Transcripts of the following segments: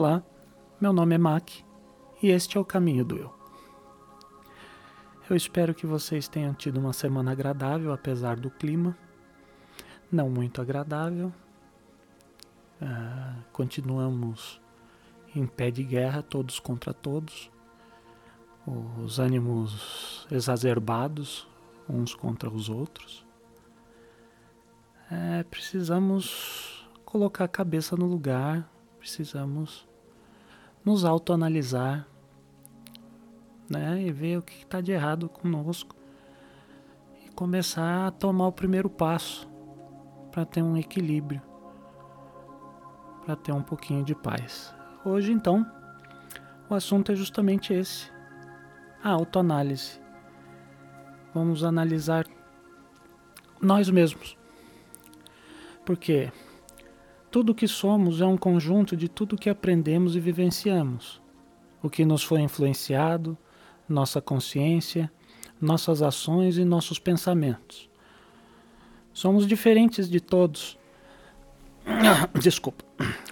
Olá, meu nome é Mac e este é o Caminho do Eu. Eu espero que vocês tenham tido uma semana agradável, apesar do clima. Não muito agradável. Uh, continuamos em pé de guerra, todos contra todos. Os ânimos exacerbados uns contra os outros. É, precisamos colocar a cabeça no lugar, precisamos nos autoanalisar né, e ver o que está de errado conosco e começar a tomar o primeiro passo para ter um equilíbrio, para ter um pouquinho de paz. Hoje, então, o assunto é justamente esse: a autoanálise. Vamos analisar nós mesmos. Porque tudo que somos é um conjunto de tudo que aprendemos e vivenciamos. O que nos foi influenciado, nossa consciência, nossas ações e nossos pensamentos. Somos diferentes de todos. Desculpa.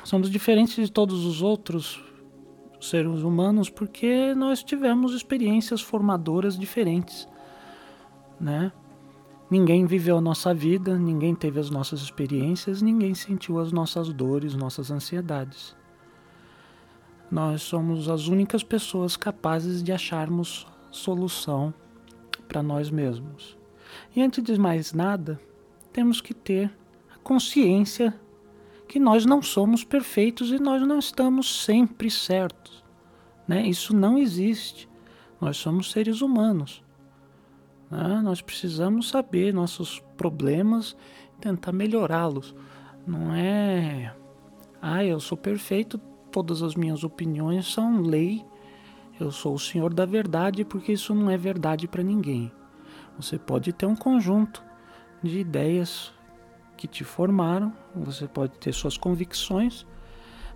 Somos diferentes de todos os outros seres humanos porque nós tivemos experiências formadoras diferentes, né? Ninguém viveu a nossa vida, ninguém teve as nossas experiências, ninguém sentiu as nossas dores, nossas ansiedades. Nós somos as únicas pessoas capazes de acharmos solução para nós mesmos. E antes de mais nada, temos que ter a consciência que nós não somos perfeitos e nós não estamos sempre certos. Né? Isso não existe. Nós somos seres humanos. Né? Nós precisamos saber nossos problemas e tentar melhorá-los. Não é, ah, eu sou perfeito, todas as minhas opiniões são lei, eu sou o senhor da verdade, porque isso não é verdade para ninguém. Você pode ter um conjunto de ideias que te formaram, você pode ter suas convicções,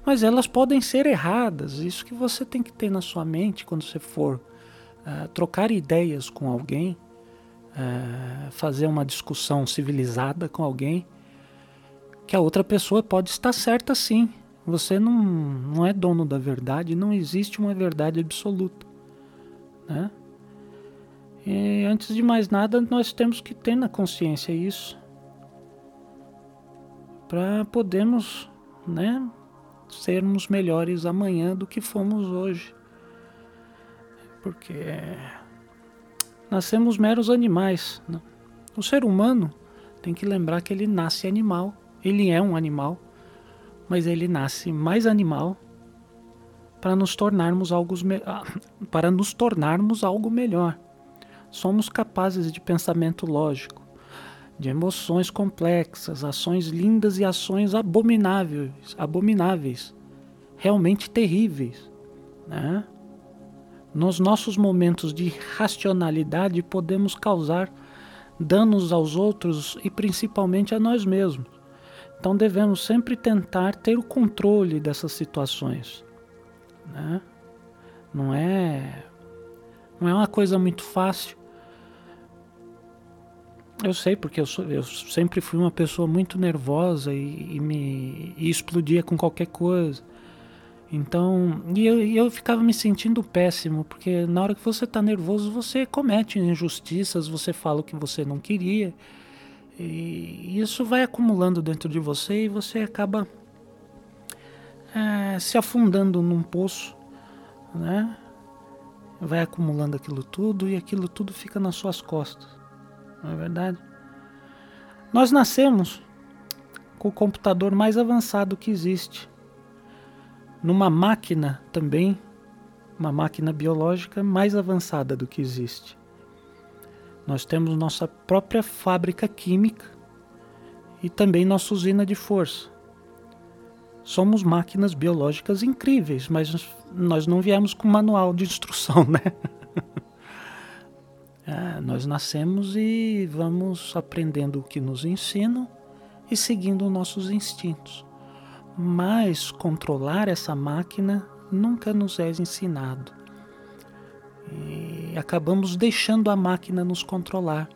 mas elas podem ser erradas. Isso que você tem que ter na sua mente quando você for uh, trocar ideias com alguém é, fazer uma discussão civilizada com alguém, que a outra pessoa pode estar certa sim. Você não, não é dono da verdade, não existe uma verdade absoluta. Né? E antes de mais nada, nós temos que ter na consciência isso para podermos né, sermos melhores amanhã do que fomos hoje. Porque nascemos meros animais. Né? O ser humano tem que lembrar que ele nasce animal, ele é um animal, mas ele nasce mais animal para nos tornarmos algo, ah, para nos tornarmos algo melhor. Somos capazes de pensamento lógico, de emoções complexas, ações lindas e ações abomináveis, abomináveis, realmente terríveis, né? Nos nossos momentos de racionalidade, podemos causar danos aos outros e principalmente a nós mesmos. Então devemos sempre tentar ter o controle dessas situações. Né? Não é não é uma coisa muito fácil. Eu sei porque eu, sou, eu sempre fui uma pessoa muito nervosa e, e me e explodia com qualquer coisa. Então, e eu, eu ficava me sentindo péssimo, porque na hora que você está nervoso, você comete injustiças, você fala o que você não queria, e isso vai acumulando dentro de você e você acaba é, se afundando num poço, né? Vai acumulando aquilo tudo e aquilo tudo fica nas suas costas, não é verdade? Nós nascemos com o computador mais avançado que existe numa máquina também, uma máquina biológica mais avançada do que existe. Nós temos nossa própria fábrica química e também nossa usina de força. Somos máquinas biológicas incríveis, mas nós não viemos com manual de instrução, né? é, nós nascemos e vamos aprendendo o que nos ensinam e seguindo nossos instintos mas controlar essa máquina nunca nos é ensinado. E acabamos deixando a máquina nos controlar.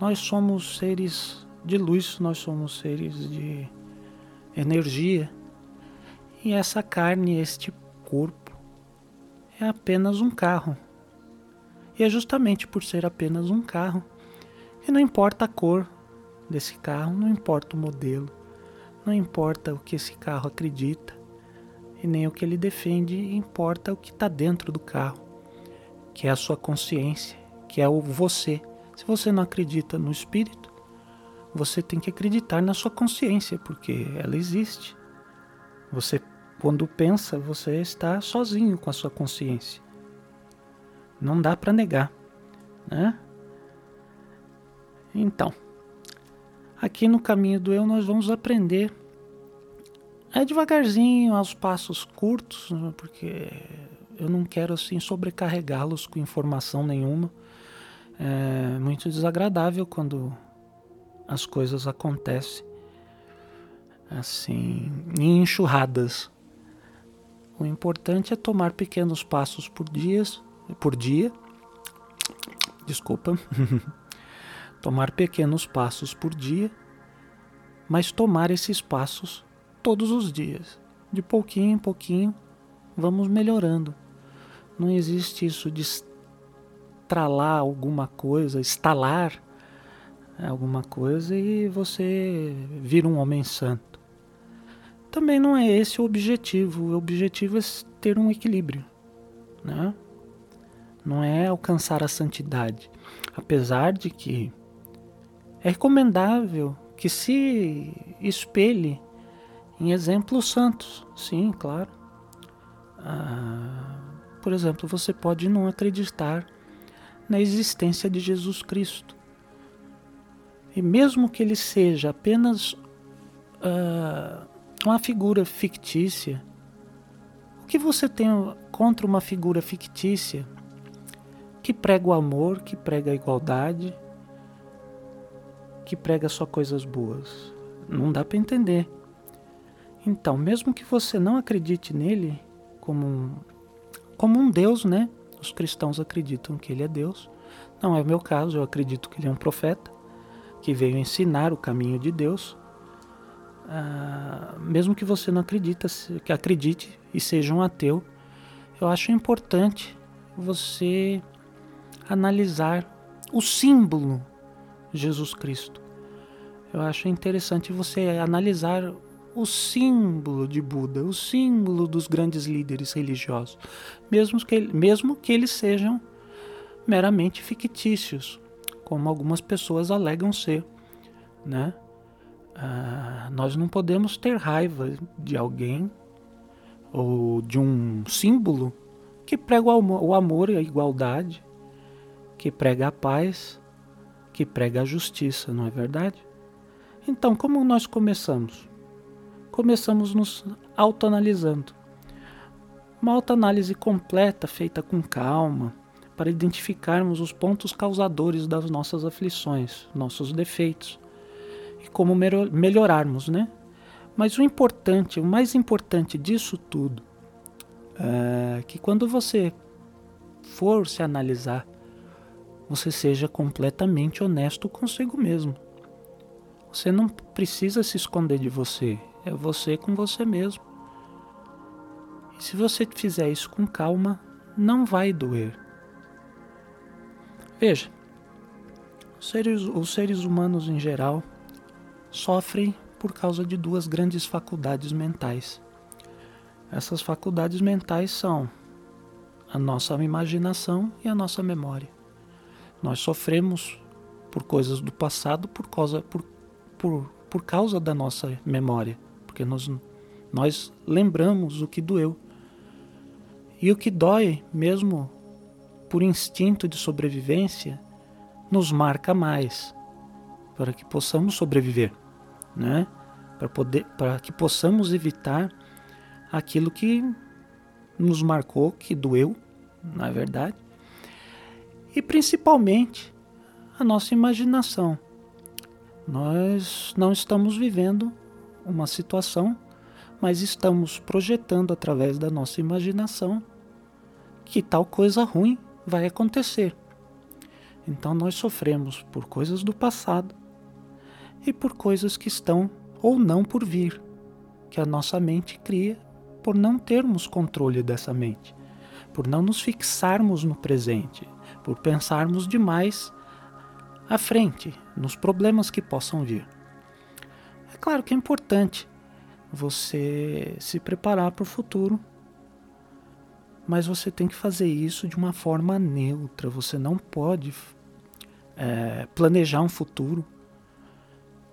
Nós somos seres de luz, nós somos seres de energia E essa carne, este corpo, é apenas um carro. E é justamente por ser apenas um carro que não importa a cor desse carro, não importa o modelo, não importa o que esse carro acredita e nem o que ele defende, importa o que está dentro do carro, que é a sua consciência, que é o você. Se você não acredita no espírito, você tem que acreditar na sua consciência, porque ela existe. Você, quando pensa, você está sozinho com a sua consciência. Não dá para negar, né? Então, aqui no caminho do eu nós vamos aprender é devagarzinho, aos passos curtos, né, porque eu não quero assim sobrecarregá-los com informação nenhuma. É muito desagradável quando as coisas acontecem assim em enxurradas. O importante é tomar pequenos passos por dias, por dia. Desculpa. tomar pequenos passos por dia, mas tomar esses passos todos os dias. De pouquinho em pouquinho, vamos melhorando. Não existe isso de estralar alguma coisa, estalar alguma coisa e você vira um homem santo. Também não é esse o objetivo. O objetivo é ter um equilíbrio, né? Não é alcançar a santidade, apesar de que é recomendável que se espelhe em exemplos santos, sim, claro. Ah, por exemplo, você pode não acreditar na existência de Jesus Cristo. E mesmo que ele seja apenas ah, uma figura fictícia, o que você tem contra uma figura fictícia que prega o amor, que prega a igualdade, que prega só coisas boas? Não dá para entender. Então, mesmo que você não acredite nele como um, como um Deus, né? Os cristãos acreditam que ele é Deus. Não é o meu caso, eu acredito que ele é um profeta que veio ensinar o caminho de Deus. Ah, mesmo que você não acredita, que acredite e seja um ateu, eu acho importante você analisar o símbolo Jesus Cristo. Eu acho interessante você analisar o símbolo de Buda, o símbolo dos grandes líderes religiosos, mesmo que, mesmo que eles sejam meramente fictícios, como algumas pessoas alegam ser, né? Ah, nós não podemos ter raiva de alguém ou de um símbolo que prega o amor e a igualdade, que prega a paz, que prega a justiça, não é verdade? Então, como nós começamos? começamos nos autoanalisando. Uma autoanálise completa, feita com calma, para identificarmos os pontos causadores das nossas aflições, nossos defeitos e como melhorarmos, né? Mas o importante, o mais importante disso tudo, é que quando você for se analisar, você seja completamente honesto consigo mesmo. Você não precisa se esconder de você. É você com você mesmo. E se você fizer isso com calma, não vai doer. Veja, os seres, os seres humanos em geral sofrem por causa de duas grandes faculdades mentais. Essas faculdades mentais são a nossa imaginação e a nossa memória. Nós sofremos por coisas do passado por causa, por, por, por causa da nossa memória porque nós, nós lembramos o que doeu. E o que dói, mesmo por instinto de sobrevivência, nos marca mais para que possamos sobreviver, né? Para poder, para que possamos evitar aquilo que nos marcou, que doeu, na verdade, e principalmente a nossa imaginação. Nós não estamos vivendo uma situação, mas estamos projetando através da nossa imaginação que tal coisa ruim vai acontecer. Então nós sofremos por coisas do passado e por coisas que estão ou não por vir, que a nossa mente cria por não termos controle dessa mente, por não nos fixarmos no presente, por pensarmos demais à frente, nos problemas que possam vir. É claro que é importante você se preparar para o futuro, mas você tem que fazer isso de uma forma neutra. Você não pode é, planejar um futuro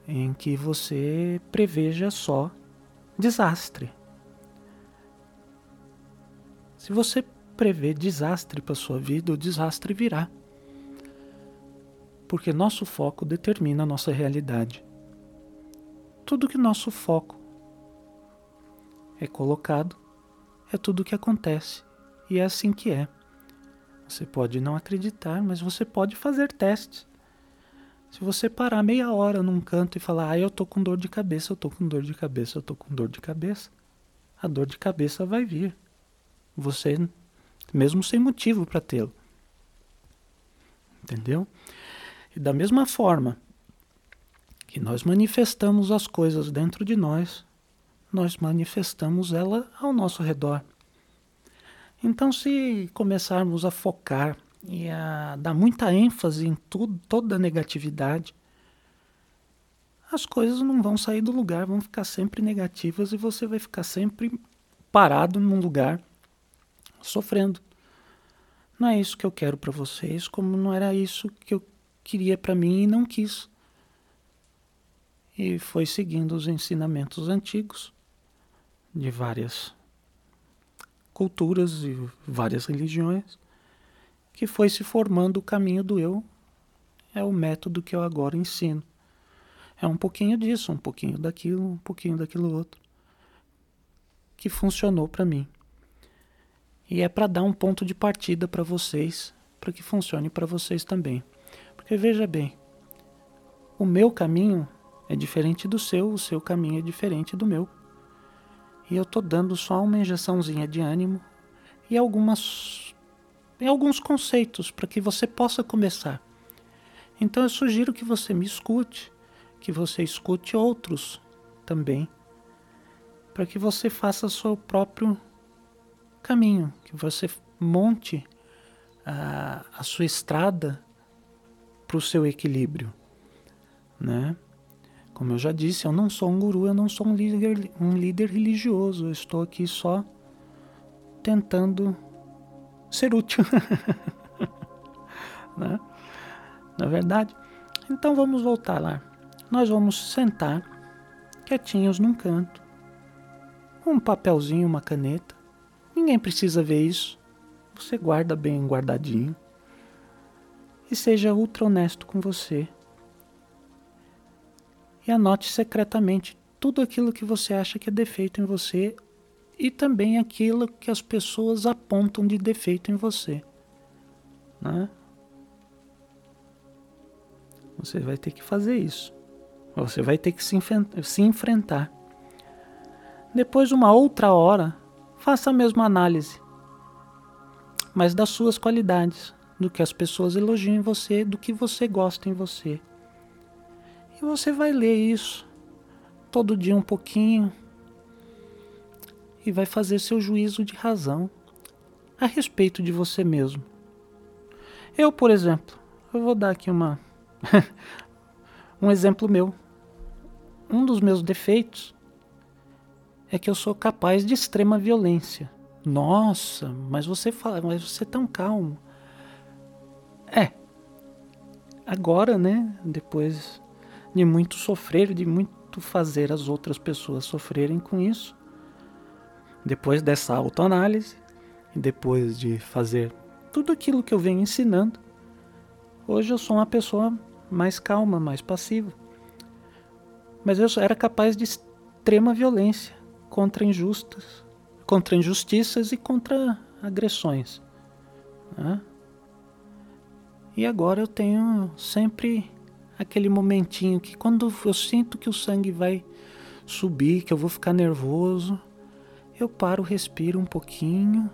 em que você preveja só desastre. Se você prever desastre para sua vida, o desastre virá. Porque nosso foco determina a nossa realidade. Tudo que nosso foco é colocado é tudo o que acontece. E é assim que é. Você pode não acreditar, mas você pode fazer testes. Se você parar meia hora num canto e falar, ah, eu tô com dor de cabeça, eu tô com dor de cabeça, eu tô com dor de cabeça, a dor de cabeça vai vir. Você, mesmo sem motivo para tê-lo. Entendeu? E da mesma forma que nós manifestamos as coisas dentro de nós, nós manifestamos ela ao nosso redor. Então, se começarmos a focar e a dar muita ênfase em tudo, toda a negatividade, as coisas não vão sair do lugar, vão ficar sempre negativas e você vai ficar sempre parado num lugar sofrendo. Não é isso que eu quero para vocês, como não era isso que eu queria para mim e não quis. E foi seguindo os ensinamentos antigos de várias culturas e várias religiões que foi se formando o caminho do eu. É o método que eu agora ensino. É um pouquinho disso, um pouquinho daquilo, um pouquinho daquilo outro. Que funcionou para mim. E é para dar um ponto de partida para vocês, para que funcione para vocês também. Porque veja bem, o meu caminho é diferente do seu, o seu caminho é diferente do meu. E eu tô dando só uma injeçãozinha de ânimo e algumas em alguns conceitos para que você possa começar. Então eu sugiro que você me escute, que você escute outros também, para que você faça seu próprio caminho, que você monte a, a sua estrada para o seu equilíbrio, né? Como eu já disse, eu não sou um guru, eu não sou um líder, um líder religioso, eu estou aqui só tentando ser útil. né? Na é verdade? Então vamos voltar lá. Nós vamos sentar quietinhos num canto. Um papelzinho, uma caneta. Ninguém precisa ver isso. Você guarda bem guardadinho. E seja ultra honesto com você. E anote secretamente tudo aquilo que você acha que é defeito em você e também aquilo que as pessoas apontam de defeito em você. Né? Você vai ter que fazer isso. Você vai ter que se, se enfrentar. Depois, uma outra hora, faça a mesma análise, mas das suas qualidades, do que as pessoas elogiam em você, do que você gosta em você. E você vai ler isso todo dia um pouquinho, e vai fazer seu juízo de razão a respeito de você mesmo. Eu, por exemplo, eu vou dar aqui uma um exemplo meu. Um dos meus defeitos é que eu sou capaz de extrema violência. Nossa, mas você fala, mas você é tão calmo. É. Agora, né, depois de muito sofrer, de muito fazer as outras pessoas sofrerem com isso, depois dessa autoanálise, depois de fazer tudo aquilo que eu venho ensinando, hoje eu sou uma pessoa mais calma, mais passiva. Mas eu era capaz de extrema violência contra injustas, contra injustiças e contra agressões. Né? E agora eu tenho sempre aquele momentinho que quando eu sinto que o sangue vai subir, que eu vou ficar nervoso, eu paro, respiro um pouquinho,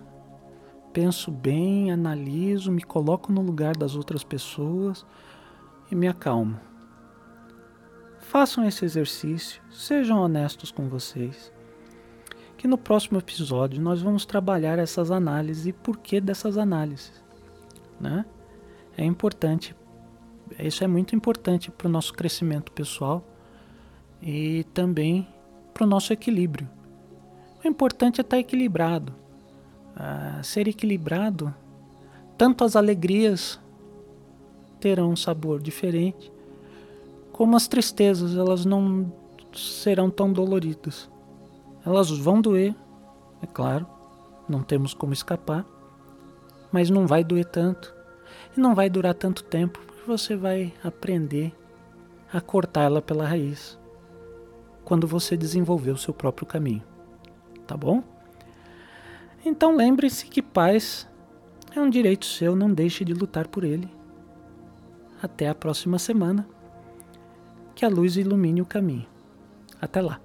penso bem, analiso, me coloco no lugar das outras pessoas e me acalmo. Façam esse exercício, sejam honestos com vocês. Que que no próximo episódio nós vamos trabalhar essas análises e porquê dessas análises, né? É importante, isso é muito importante para o nosso crescimento pessoal e também para o nosso equilíbrio. O importante é estar equilibrado. Ah, ser equilibrado, tanto as alegrias terão um sabor diferente, como as tristezas, elas não serão tão doloridas. Elas vão doer, é claro, não temos como escapar, mas não vai doer tanto e não vai durar tanto tempo, porque você vai aprender a cortá-la pela raiz quando você desenvolver o seu próprio caminho. Tá bom? Então lembre-se que paz é um direito seu, não deixe de lutar por ele. Até a próxima semana. Que a luz ilumine o caminho. Até lá.